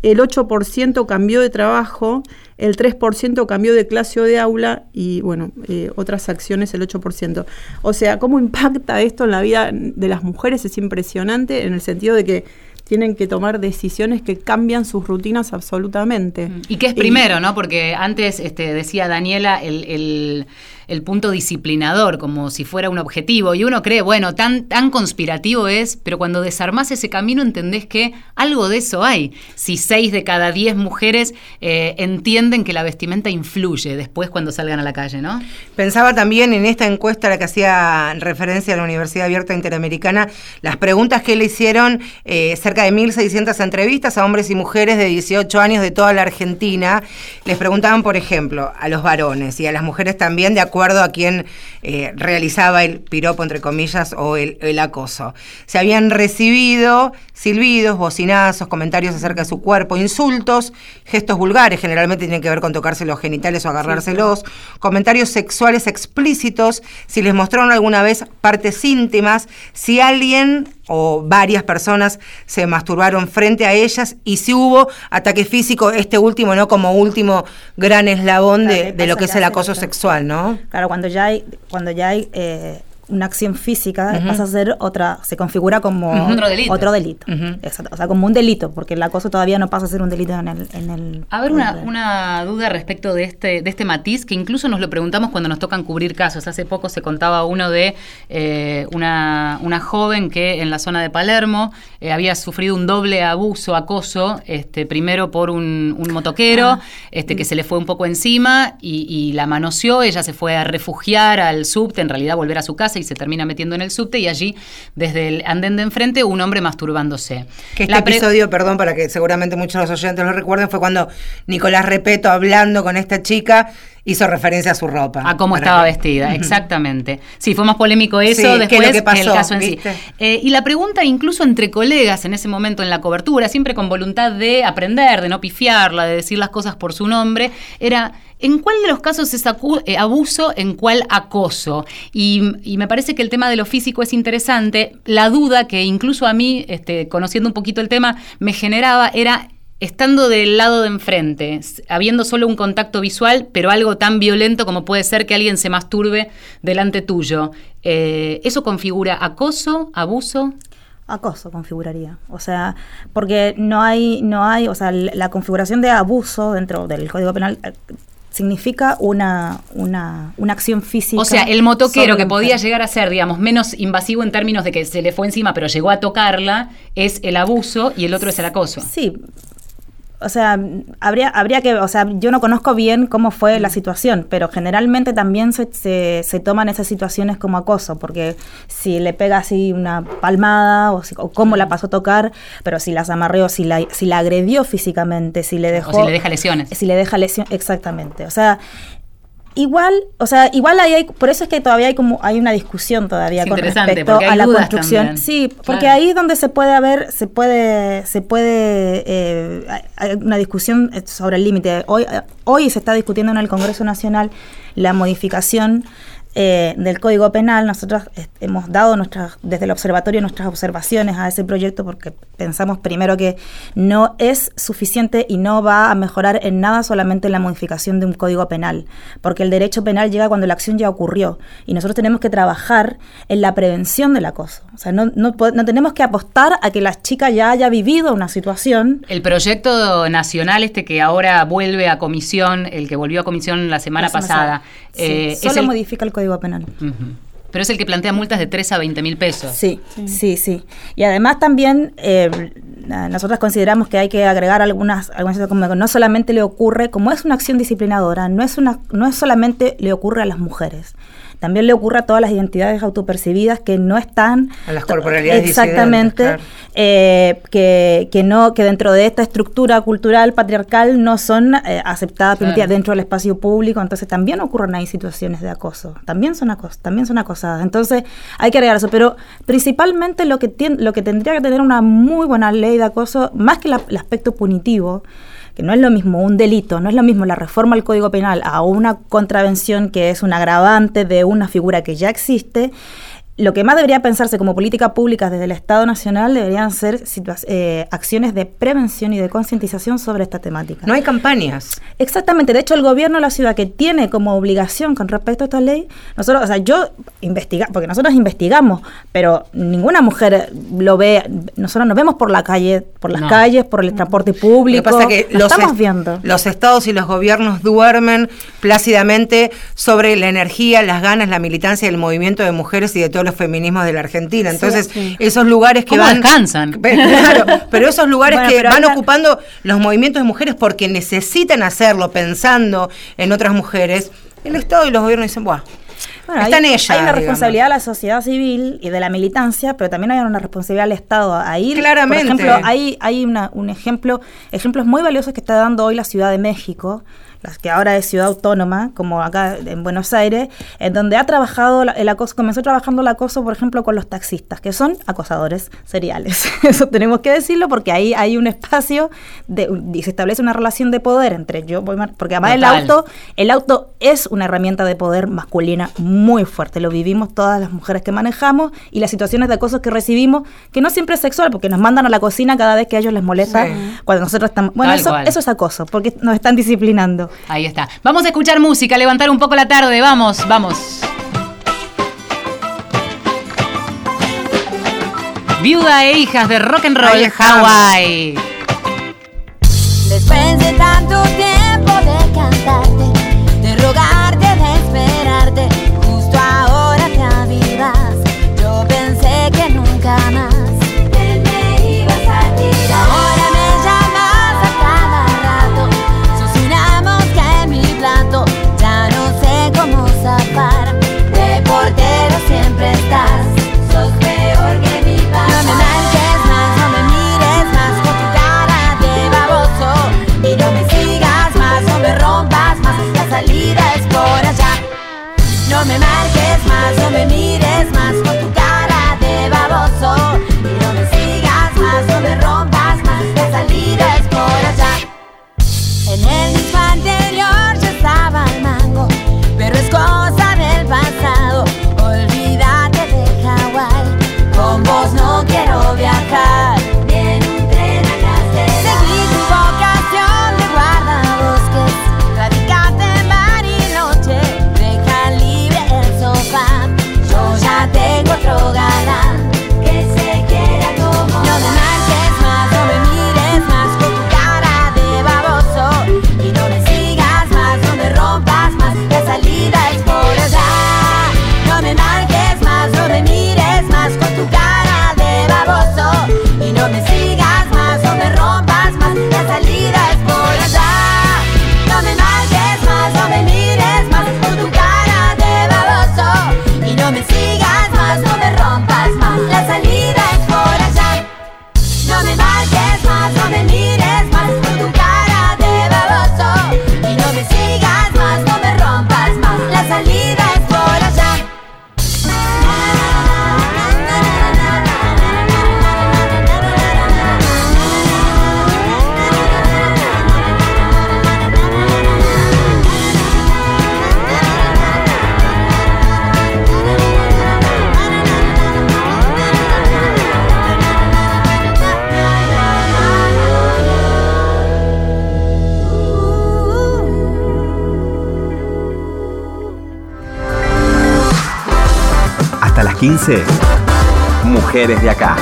El 8% cambió de trabajo, el 3% cambió de clase o de aula y, bueno, eh, otras acciones el 8%. O sea, cómo impacta esto en la vida de las mujeres es impresionante en el sentido de que tienen que tomar decisiones que cambian sus rutinas absolutamente. Y que es primero, ¿no? Porque antes este, decía Daniela el, el, el, punto disciplinador, como si fuera un objetivo. Y uno cree, bueno, tan, tan conspirativo es, pero cuando desarmás ese camino entendés que algo de eso hay. Si seis de cada diez mujeres eh, entienden que la vestimenta influye después cuando salgan a la calle, ¿no? Pensaba también en esta encuesta a la que hacía referencia a la Universidad Abierta Interamericana, las preguntas que le hicieron eh, cerca de 1.600 entrevistas a hombres y mujeres de 18 años de toda la Argentina. Les preguntaban, por ejemplo, a los varones y a las mujeres también, de acuerdo a quién eh, realizaba el piropo, entre comillas, o el, el acoso. Se habían recibido silbidos, bocinazos, comentarios acerca de su cuerpo, insultos, gestos vulgares, generalmente tienen que ver con tocarse los genitales o agarrárselos, sí, claro. comentarios sexuales explícitos, si les mostraron alguna vez partes íntimas, si alguien o varias personas se masturbaron frente a ellas y si hubo ataque físico, este último, ¿no? Como último gran eslabón claro, de, de, lo que es el acoso sexual, ¿no? Claro, cuando ya hay, cuando ya hay eh, una acción física uh -huh. pasa a ser otra, se configura como uh -huh. otro delito. Otro delito. Uh -huh. Exacto, o sea, como un delito, porque el acoso todavía no pasa a ser un delito en el... En el a ver, una, una, duda respecto de este, de este matiz, que incluso nos lo preguntamos cuando nos tocan cubrir casos. Hace poco se contaba uno de eh, una, una joven que en la zona de Palermo eh, había sufrido un doble abuso, acoso, este, primero por un, un motoquero, ah. este, que se le fue un poco encima y, y la manoseó, ella se fue a refugiar al subte, en realidad volver a su casa y se termina metiendo en el subte y allí, desde el andén de enfrente, un hombre masturbándose. Que este episodio, perdón, para que seguramente muchos de los oyentes lo recuerden, fue cuando Nicolás Repeto, hablando con esta chica, hizo referencia a su ropa. A cómo estaba que... vestida, exactamente. Sí, fue más polémico eso sí, después que, pasó, el caso en ¿viste? sí. Eh, y la pregunta, incluso entre colegas en ese momento en la cobertura, siempre con voluntad de aprender, de no pifiarla, de decir las cosas por su nombre, era ¿En cuál de los casos es eh, abuso, en cuál acoso? Y, y, me parece que el tema de lo físico es interesante. La duda que incluso a mí, este, conociendo un poquito el tema, me generaba era estando del lado de enfrente, habiendo solo un contacto visual, pero algo tan violento como puede ser que alguien se masturbe delante tuyo. Eh, ¿Eso configura acoso, abuso? acoso configuraría. O sea, porque no hay, no hay, o sea, la configuración de abuso dentro del Código Penal eh, significa una, una, una, acción física. O sea, el motoquero que podía llegar a ser, digamos, menos invasivo en términos de que se le fue encima, pero llegó a tocarla, es el abuso y el otro es el acoso. Sí. O sea, habría, habría que, o sea, yo no conozco bien cómo fue la situación, pero generalmente también se, se, se toman esas situaciones como acoso, porque si le pega así una palmada o, si, o cómo la pasó a tocar, pero si las amarreó, si la, si la agredió físicamente, si le dejó... O si le deja lesiones. Si le deja lesiones, exactamente. O sea, Igual, o sea, igual ahí hay, por eso es que todavía hay como hay una discusión todavía es con respecto a la construcción. También. Sí, porque claro. ahí es donde se puede haber, se puede, se puede, eh, hay una discusión sobre el límite. Hoy, hoy se está discutiendo en el Congreso Nacional la modificación eh, del Código Penal, nosotros eh, hemos dado nuestras, desde el observatorio nuestras observaciones a ese proyecto porque pensamos primero que no es suficiente y no va a mejorar en nada solamente la modificación de un Código Penal, porque el derecho penal llega cuando la acción ya ocurrió y nosotros tenemos que trabajar en la prevención del acoso. O sea, no, no, no tenemos que apostar a que la chica ya haya vivido una situación. El proyecto nacional este que ahora vuelve a comisión, el que volvió a comisión la semana pasada, eh, solo modifica el Código Penal. Pero es el que plantea multas de 3 a 20 mil pesos. Sí, sí, sí, Y además también eh, nosotros consideramos que hay que agregar algunas, algunas como no solamente le ocurre, como es una acción disciplinadora, no es, una, no es solamente le ocurre a las mujeres también le ocurre a todas las identidades autopercibidas que no están a las corporalidades exactamente eh, que, que, no que dentro de esta estructura cultural patriarcal no son eh, aceptadas permitidas dentro del espacio público entonces también ocurren ahí situaciones de acoso también son acos también son acosadas. Entonces hay que agregar eso pero principalmente lo que lo que tendría que tener una muy buena ley de acoso más que el aspecto punitivo que no es lo mismo un delito, no es lo mismo la reforma al Código Penal a una contravención que es un agravante de una figura que ya existe, lo que más debería pensarse como política pública desde el Estado Nacional deberían ser eh, acciones de prevención y de concientización sobre esta temática. No hay campañas. Exactamente. De hecho, el gobierno de la ciudad que tiene como obligación con respecto a esta ley, nosotros, o sea, yo investiga, porque nosotros investigamos, pero ninguna mujer lo ve. Nosotros nos vemos por la calle, por las calles, por el transporte público. Lo que pasa que los estamos viendo. Los estados y los gobiernos duermen plácidamente sobre la energía, las ganas, la militancia del movimiento de mujeres y de todo los feminismos de la Argentina. Entonces, esos lugares que van. Claro, pero esos lugares que van ocupando los movimientos de mujeres porque necesitan hacerlo pensando en otras mujeres, el Estado y los gobiernos dicen, ¡buah! Están hay, Hay una responsabilidad de la sociedad civil y de la militancia, pero también hay una responsabilidad del Estado a ir. Claramente. Por ejemplo, hay, hay una, un ejemplo, ejemplos muy valiosos que está dando hoy la Ciudad de México, que ahora es ciudad autónoma, como acá en Buenos Aires, en donde ha trabajado el acoso, comenzó trabajando el acoso, por ejemplo, con los taxistas, que son acosadores seriales. Eso tenemos que decirlo porque ahí hay un espacio de, y se establece una relación de poder entre yo, porque además el auto, el auto es una herramienta de poder masculina muy fuerte. Lo vivimos todas las mujeres que manejamos y las situaciones de acoso que recibimos, que no siempre es sexual, porque nos mandan a la cocina cada vez que a ellos les molesta cuando nosotros estamos. Bueno, eso, eso es acoso, porque nos están disciplinando. Ahí está. Vamos a escuchar música, levantar un poco la tarde. Vamos, vamos. Viuda e hijas de rock and roll Hawaii. Después de tanto tiempo de cantarte, 15. Mujeres de acá.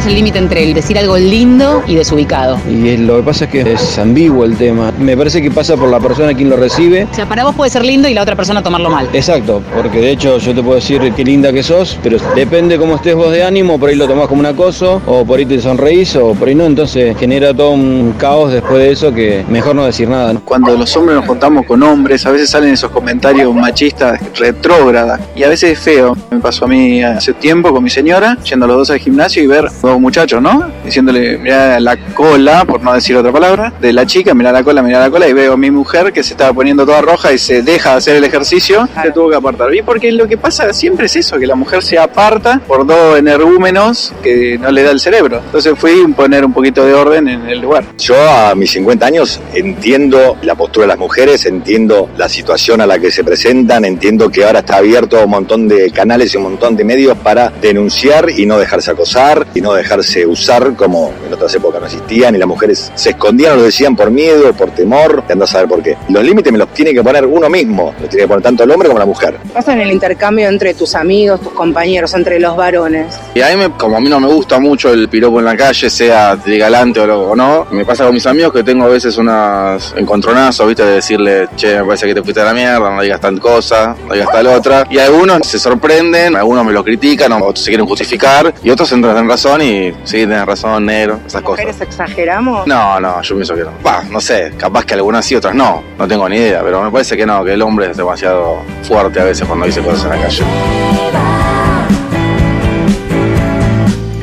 Es el límite entre el decir algo lindo y desubicado? Y lo que pasa es que es ambiguo el tema. Me parece que pasa por la persona quien lo recibe. O sea, para vos puede ser lindo y la otra persona tomarlo mal. Exacto, porque de hecho yo te puedo decir qué linda que sos, pero depende cómo estés vos de ánimo, por ahí lo tomás como un acoso, o por ahí te sonreís, o por ahí no, entonces genera todo un caos después de eso que mejor no decir nada. ¿no? Cuando los hombres nos juntamos con hombres, a veces salen esos comentarios machistas retrógradas y a veces es feo. Me pasó a mí hace tiempo con mi señora, yendo los dos al gimnasio y ver muchachos, ¿no? Diciéndole, mira la cola, por no decir otra palabra, de la chica, mira la cola, mira la cola, y veo a mi mujer que se estaba poniendo toda roja y se deja de hacer el ejercicio, se tuvo que apartar. Y porque lo que pasa siempre es eso, que la mujer se aparta por dos energúmenos que no le da el cerebro. Entonces fui a poner un poquito de orden en el lugar. Yo a mis 50 años entiendo la postura de las mujeres, entiendo la situación a la que se presentan, entiendo que ahora está abierto un montón de canales y un montón de medios para denunciar y no dejarse acosar y no dejarse usar como en otras épocas no existían y las mujeres se escondían o lo decían por miedo, por temor, y ando a saber por qué. Los límites me los tiene que poner uno mismo, los tiene que poner tanto el hombre como la mujer. Pasa en el intercambio entre tus amigos, tus compañeros, entre los varones. Y a mí, me- como a mí no me gusta mucho el piropo en la calle, sea de galante o, lo- o no, me pasa con mis amigos que tengo a veces unas encontronazos, ¿viste? De decirle, che, me parece que te fuiste a la mierda, no digas tal cosa, no digas tal otra. Y algunos se sorprenden, algunos me lo critican, o se quieren justificar, y otros entran en razón y sí, tienen razón, negro, esas cosas. ¿Mujeres exageramos? No, no, yo pienso que no. Va, no sé, capaz que algunas sí, otras no. No tengo ni idea, pero me parece que no, que el hombre es demasiado fuerte a veces cuando dice cosas en la calle.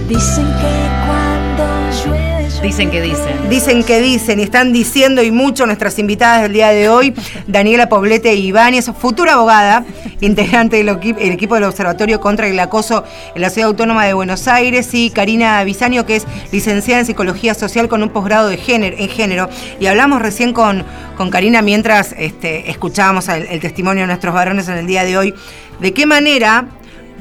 Dicen Dicen que dicen. Dicen que dicen y están diciendo y mucho nuestras invitadas del día de hoy, Daniela Poblete Ibáñez, futura abogada, integrante del equi- el equipo del Observatorio contra el Acoso en la Ciudad Autónoma de Buenos Aires, y Karina Bisaño, que es licenciada en Psicología Social con un posgrado de género, en género. Y hablamos recién con, con Karina mientras este, escuchábamos el, el testimonio de nuestros varones en el día de hoy, de qué manera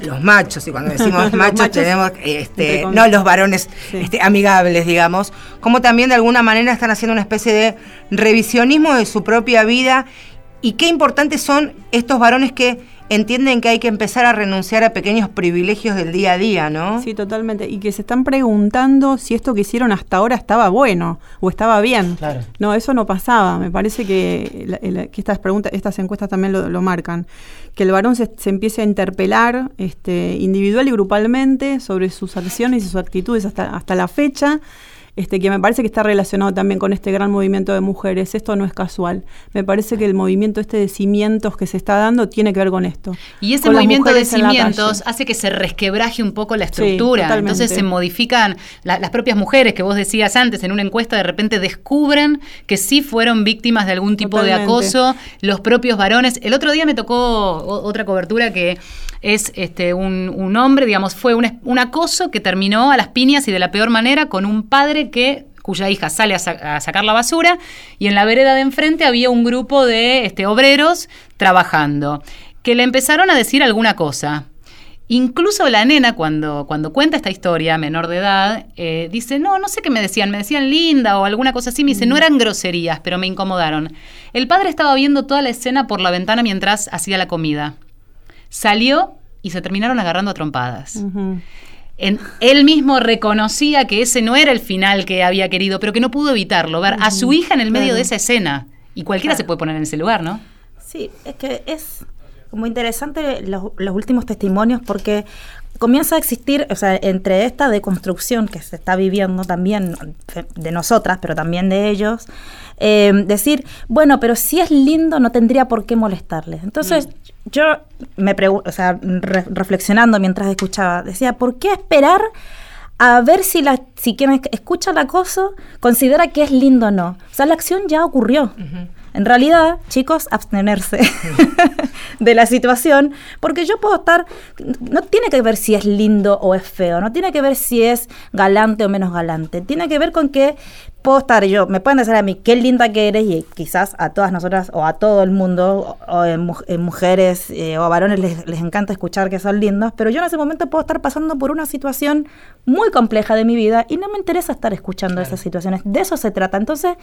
los machos, y cuando decimos machos, machos, tenemos este, no los varones este, amigables, digamos, como también de alguna manera están haciendo una especie de revisionismo de su propia vida y qué importantes son estos varones que entienden que hay que empezar a renunciar a pequeños privilegios del día a día, ¿no? Sí, totalmente. Y que se están preguntando si esto que hicieron hasta ahora estaba bueno o estaba bien. Claro. No, eso no pasaba. Me parece que, la- la- que estas preguntas, estas encuestas también lo, lo marcan. Que el varón se, se empiece a interpelar este, individual y grupalmente sobre sus acciones y sus actitudes hasta, hasta la fecha. Este, que me parece que está relacionado también con este gran movimiento de mujeres. Esto no es casual. Me parece que el movimiento este de cimientos que se está dando tiene que ver con esto. Y ese movimiento de cimientos hace que se resquebraje un poco la estructura. Entonces se modifican la- las propias mujeres que vos decías antes en una encuesta, de repente descubren que sí fueron víctimas de algún tipo de acoso, los propios varones. El otro día me tocó otra cobertura que es este un, un hombre, digamos, fue un, un acoso que terminó a las piñas y de la peor manera con un padre que cuya hija sale a, sa- a sacar la basura y en la vereda de enfrente había un grupo de este, obreros trabajando que le empezaron a decir alguna cosa. Incluso la nena, cuando, cuando cuenta esta historia, menor de edad, eh, dice, no, no sé qué me decían, me decían linda o alguna cosa así, me dice, no eran groserías, pero me incomodaron. El padre estaba viendo toda la escena por la ventana mientras hacía la comida. Salió y se terminaron agarrando a trompadas. En- él mismo reconocía que ese no era el final que había querido, pero que no pudo evitarlo, ver a su hija en el medio Claro. de esa escena. Y cualquiera se puede poner en ese lugar, ¿no? Sí, es que es como interesante los, los últimos testimonios porque comienza a existir, o sea, entre esta deconstrucción que se está viviendo también de nosotras, pero también de ellos, eh, decir, bueno, pero si es lindo no tendría por qué molestarles. Entonces, yo me pregunto, o sea, re- reflexionando mientras escuchaba, decía, ¿por qué esperar? a ver si, la, si quien esc- escucha el acoso considera que es lindo o no. O sea, la acción ya ocurrió. En realidad, chicos, abstenerse de la situación, porque yo puedo estar, no tiene que ver si es lindo o es feo, no tiene que ver si es galante o menos galante, tiene que ver con que puedo estar yo, me pueden decir a mí qué linda que eres y quizás a todas nosotras o a todo el mundo, o, o en, en mujeres eh, o a varones les, les encanta escuchar que son lindos, pero yo en ese momento puedo estar pasando por una situación muy compleja de mi vida y no me interesa estar escuchando esas situaciones. De eso se trata. Entonces,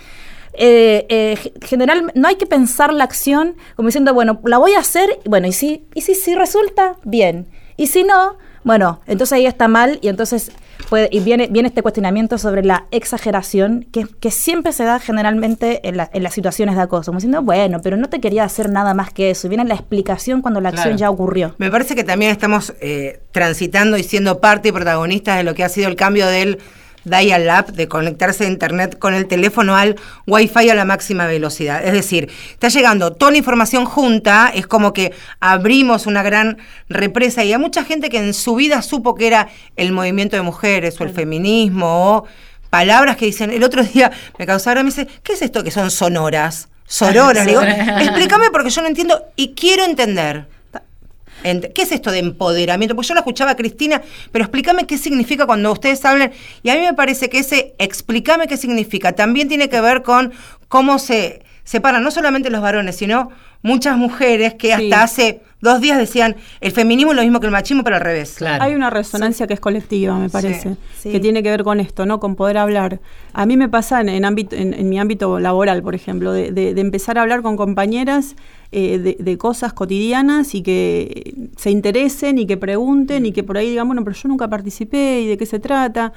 eh, eh, ge- general, no hay que pensar la acción como diciendo, bueno, la voy a hacer, bueno, y si, y si, si resulta, bien. Y si no, bueno, entonces ahí está mal y entonces puede, y viene, viene este cuestionamiento sobre la exageración que, que siempre se da generalmente en, la- en las situaciones de acoso, como diciendo, bueno, pero no te quería hacer nada más que eso. Y viene la explicación cuando la acción Claro. ya ocurrió. Me parece que también estamos eh, transitando y siendo parte y protagonistas de lo que ha sido el cambio del dial-up, de conectarse a internet con el teléfono al wifi a la máxima velocidad. Es decir, está llegando toda la información junta, es como que abrimos una gran represa y hay mucha gente que en su vida supo que era el movimiento de mujeres o el feminismo o palabras que dicen, el otro día me causaron, me dice, ¿qué es esto que son sonoras? Sororas, le digo, explícame porque yo no entiendo y quiero entender. ¿Qué es esto de empoderamiento? Porque yo la escuchaba a Cristina, pero explícame qué significa cuando ustedes hablan. Y a mí me parece que ese explícame qué significa también tiene que ver con cómo se separan no solamente los varones, sino muchas mujeres que hasta Sí. hace dos días decían el feminismo es lo mismo que el machismo, pero al revés. Hay una resonancia que es colectiva, me parece, Sí. que tiene que ver con esto, ¿no? Con poder hablar. A mí me pasa en, en ámbito, en, en mi ámbito laboral, por ejemplo, de, de- de empezar a hablar con compañeras eh, de, de cosas cotidianas y que se interesen y que pregunten y que por ahí digan, bueno, pero yo nunca participé y de qué se trata.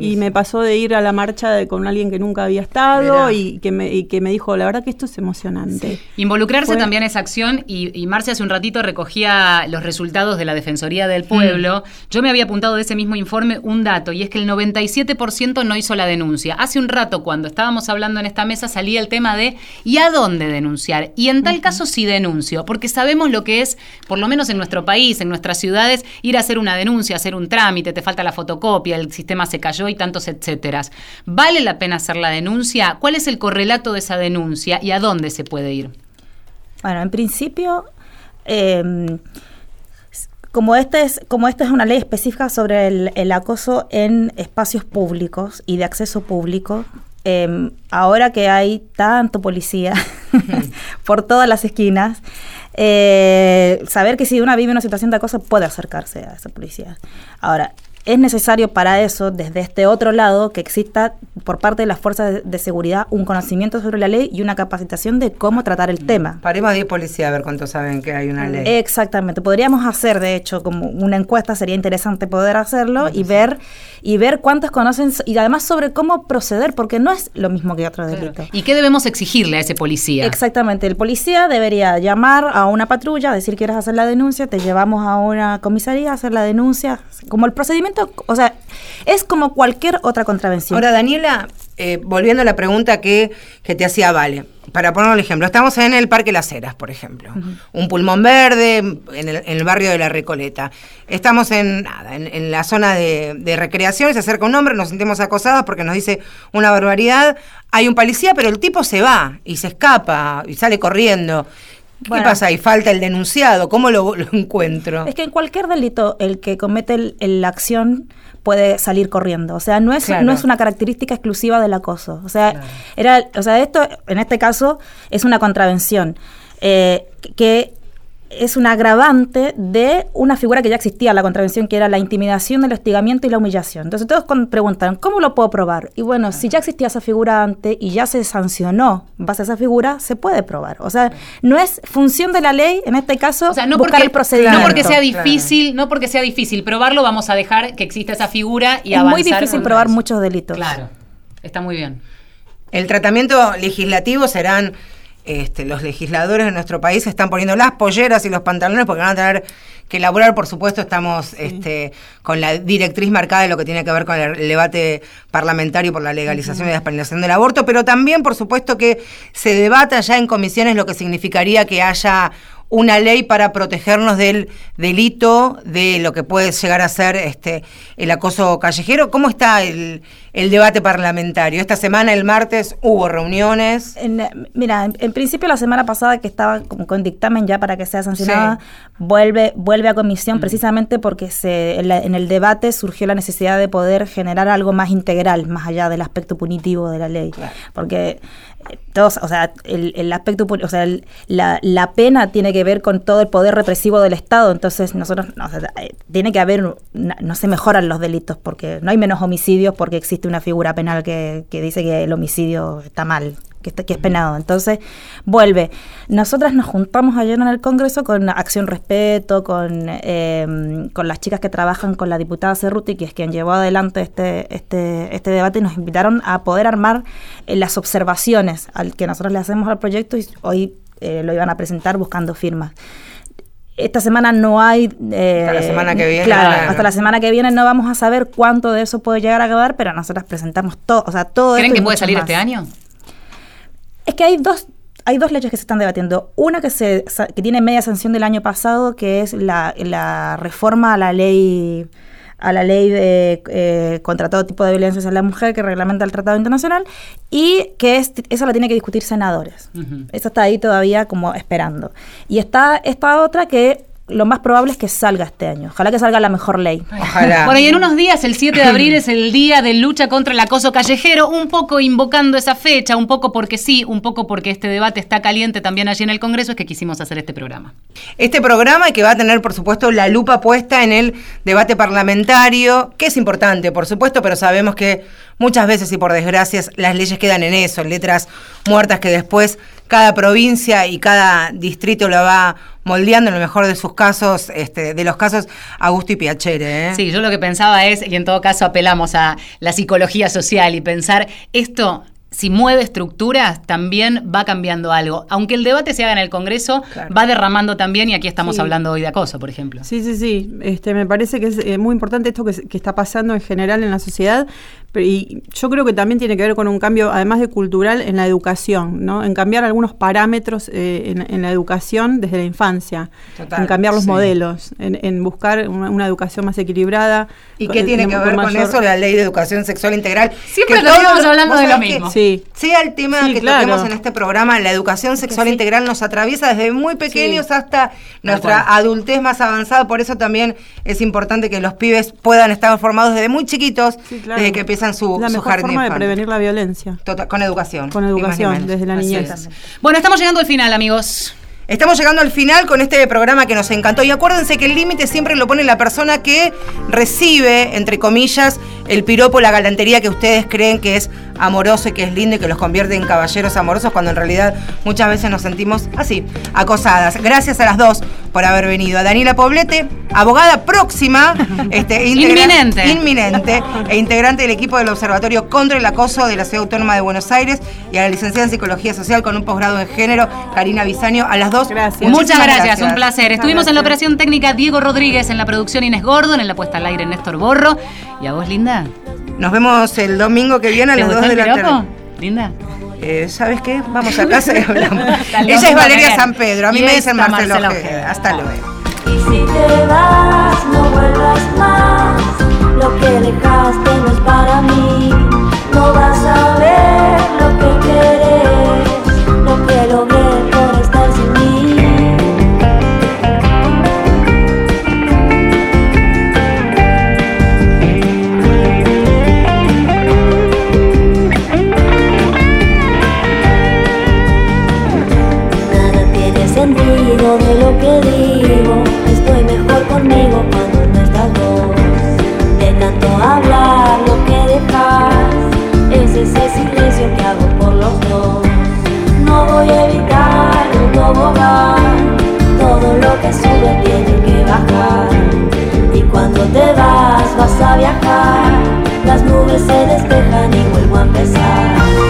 Y me pasó de ir a la marcha de- con alguien que nunca había estado y que, me, y que me dijo, la verdad que esto es emocionante. Involucrarse Fue- también esa acción y, y Marcia hace un ratito recogía los resultados de la Defensoría del Pueblo. Yo me había apuntado de ese mismo informe un dato y es que el 97% no hizo la denuncia. Hace un rato cuando estábamos hablando en esta mesa salía el tema de ¿y a dónde denunciar? Y en tal caso sí denuncio, porque sabemos lo que es, por lo menos en nuestro país, en nuestras ciudades, ir a hacer una denuncia, hacer un trámite, te falta la fotocopia, el sistema se cayó y tantos etcétera. ¿Vale la pena hacer la denuncia? ¿Cuál es el correlato de esa denuncia y a dónde se puede ir? Bueno, en principio, eh, como esta es, como esta es una ley específica sobre el, acoso en espacios públicos y de acceso público, eh, ahora que hay tanto policía por todas las esquinas, eh, saber que si una vive una situación de acoso puede acercarse a esa policía. Ahora, es necesario para eso, desde este otro lado, que exista por parte de las fuerzas de, seguridad un conocimiento sobre la ley y una capacitación de cómo tratar el tema. Paremos a 10 policías a ver cuántos saben que hay una ley. Exactamente. Podríamos hacer, de hecho, como una encuesta, sería interesante poder hacerlo y ver y ver cuántos conocen y además sobre cómo proceder, porque no es lo mismo que otro delito. ¿Y qué debemos exigirle a ese policía? Exactamente, el policía debería llamar a una patrulla, decir quieres hacer la denuncia, te llevamos a una comisaría a hacer la denuncia, como el procedimiento, o sea, es como cualquier otra contravención. Ahora, Daniela, eh, volviendo a la pregunta que, que te hacía Vale, para poner un ejemplo, estamos en el Parque Las Heras, por ejemplo, un pulmón verde en el, en el barrio de La Recoleta. Estamos en, nada, en, en la zona de, de recreación, se acerca un hombre, nos sentimos acosados porque nos dice una barbaridad. Hay un policía, pero el tipo se va y se escapa y sale corriendo. ¿Qué pasa ahí? Falta el denunciado. ¿Cómo lo, lo encuentro? Es que en cualquier delito el que comete el- el- la acción puede salir corriendo. O sea, no es, Claro. no es una característica exclusiva del acoso. O sea, era, o sea, esto en este caso es una contravención eh, que es un agravante de una figura que ya existía, la contravención, que era la intimidación, el hostigamiento y la humillación. Entonces todos preguntan, ¿cómo lo puedo probar? Y bueno, si ya existía esa figura antes y ya se sancionó en base a esa figura, se puede probar. O sea, no es función de la ley, en este caso, O sea, no buscar porque, el procedimiento. no porque sea difícil, no porque sea difícil probarlo, vamos a dejar que exista esa figura y es avanzar. muy difícil probar eso. muchos delitos. Claro, está muy bien. El tratamiento legislativo serán este, los legisladores de nuestro país están poniendo las polleras y los pantalones porque van a tener que elaborar, por supuesto, estamos este, con la directriz marcada de lo que tiene que ver con el debate parlamentario por la legalización y despenalización del aborto, pero también, por supuesto, que se debata ya en comisiones lo que significaría que haya una ley para protegernos del delito, de lo que puede llegar a ser este, el acoso callejero. ¿Cómo está el, el debate parlamentario? Esta semana, el martes, hubo reuniones. En, mira, en, en principio la semana pasada que estaba como con dictamen ya para que sea sancionada, vuelve, vuelve a comisión precisamente porque se, en, la- en el debate surgió la necesidad de poder generar algo más integral, más allá del aspecto punitivo de la ley. Porque eh, todos, o sea, el, el aspecto, o sea, el- la, la pena tiene que ver con todo el poder represivo del Estado, entonces nosotros, no, o sea, eh, tiene que haber, una- no se mejoran los delitos porque no hay menos homicidios porque existe una figura penal que, que dice que el homicidio está mal, que, es penado. Entonces, vuelve. Nosotras nos juntamos ayer en el Congreso con Acción Respeto, con, eh, con las chicas que trabajan con la diputada Cerruti, que es quien llevó adelante este, este, este debate, y nos invitaron a poder armar eh, las observaciones al que nosotros le hacemos al proyecto y hoy eh, lo iban a presentar buscando firmas. Esta semana no hay... eh, Hasta la semana que viene, Claro, claro. hasta la semana que viene no vamos a saber cuánto de eso puede llegar a quedar, pero nosotras presentamos todo, o sea, todo ¿Creen que puede salir más. este año? Es que hay dos, hay dos leyes que se están debatiendo. Una que, se, sa- que tiene media sanción del año pasado, que es la, la reforma a la ley a la ley de, eh, contra todo tipo de violencia hacia la mujer que reglamenta el Tratado Internacional y que es, esa la tiene que discutir senadores. Esa está ahí todavía como esperando. Y está esta otra que lo más probable es que salga este año. Ojalá que salga la mejor ley. Ojalá. Bueno, y en unos días, el 7 de abril, es el día de lucha contra el acoso callejero, un poco invocando esa fecha, un poco porque sí, un poco porque este debate está caliente también allí en el Congreso, es que quisimos hacer este programa. Este programa y que va a tener, por supuesto, la lupa puesta en el debate parlamentario, que es importante, por supuesto, pero sabemos que muchas veces y por desgracias las leyes quedan en eso, en letras muertas que después cada provincia y cada distrito lo va moldeando en lo mejor de sus casos, este, de los casos a gusto y piacere. ¿eh? Sí, yo lo que pensaba es, y en todo caso apelamos a la psicología social y pensar, esto, si mueve estructuras, también va cambiando algo. Aunque el debate se haga en el Congreso, va derramando también, y aquí estamos Sí. hablando hoy de acoso, por ejemplo. Sí, sí, sí. Este, me parece que es eh, muy importante esto que, que está pasando en general en la sociedad. pero- y yo creo que también tiene que ver con un cambio, además de cultural, en la educación, ¿no? En cambiar algunos parámetros eh, en, en la educación desde la infancia. Total, en cambiar los sí. modelos, en, en buscar una, una educación más equilibrada. ¿Y qué tiene que ver con mayor- eso la ley de educación sexual integral? Siempre Que todos- hablando de lo que mismo. Sí. Sea el tema Sí, que claro. toquemos en este programa, la educación sexual integral nos atraviesa desde muy pequeños hasta nuestra adultez más avanzada. Por eso también es importante que los pibes puedan estar formados desde muy chiquitos, claro. desde que empiezan su, la su mejor jardín forma de infante. prevenir la violencia. Con educación. Con educación, desde la niñez. es. Bueno, estamos llegando al final, amigos. Estamos llegando al final con este programa que nos encantó. Y acuérdense que el límite siempre lo pone la persona que recibe, entre comillas, el piropo, la galantería que ustedes creen que es amoroso y que es lindo y que los convierte en caballeros amorosos, cuando en realidad muchas veces nos sentimos así, acosadas. Gracias a las dos por haber venido. A Daniela Poblete, abogada próxima, este, Inminente. inminente, e integrante del equipo del Observatorio contra el Acoso de la Ciudad Autónoma de Buenos Aires, y a la licenciada en Psicología Social con un posgrado en género, Karina Bisaño. A las dos, Gracias. Muchas gracias, un placer. Estuvimos en la operación técnica Diego Rodríguez, en la producción Inés Gordon, en la puesta al aire Néstor Borro. ¿Y a vos, Linda? Nos vemos el domingo que viene a las 2 de la tarde. Linda. Eh, ¿Sabes qué? Vamos a casa y hablamos. Ella es Valeria San Pedro, a mí me dicen Marcelo, Marcelo Ojeda. Hasta luego. Y si te vas, no vuelvas más. Lo que dejaste no es para mí. No vas a ver lo que querés, lo que logré. las nubes se despejan y vuelvo a empezar.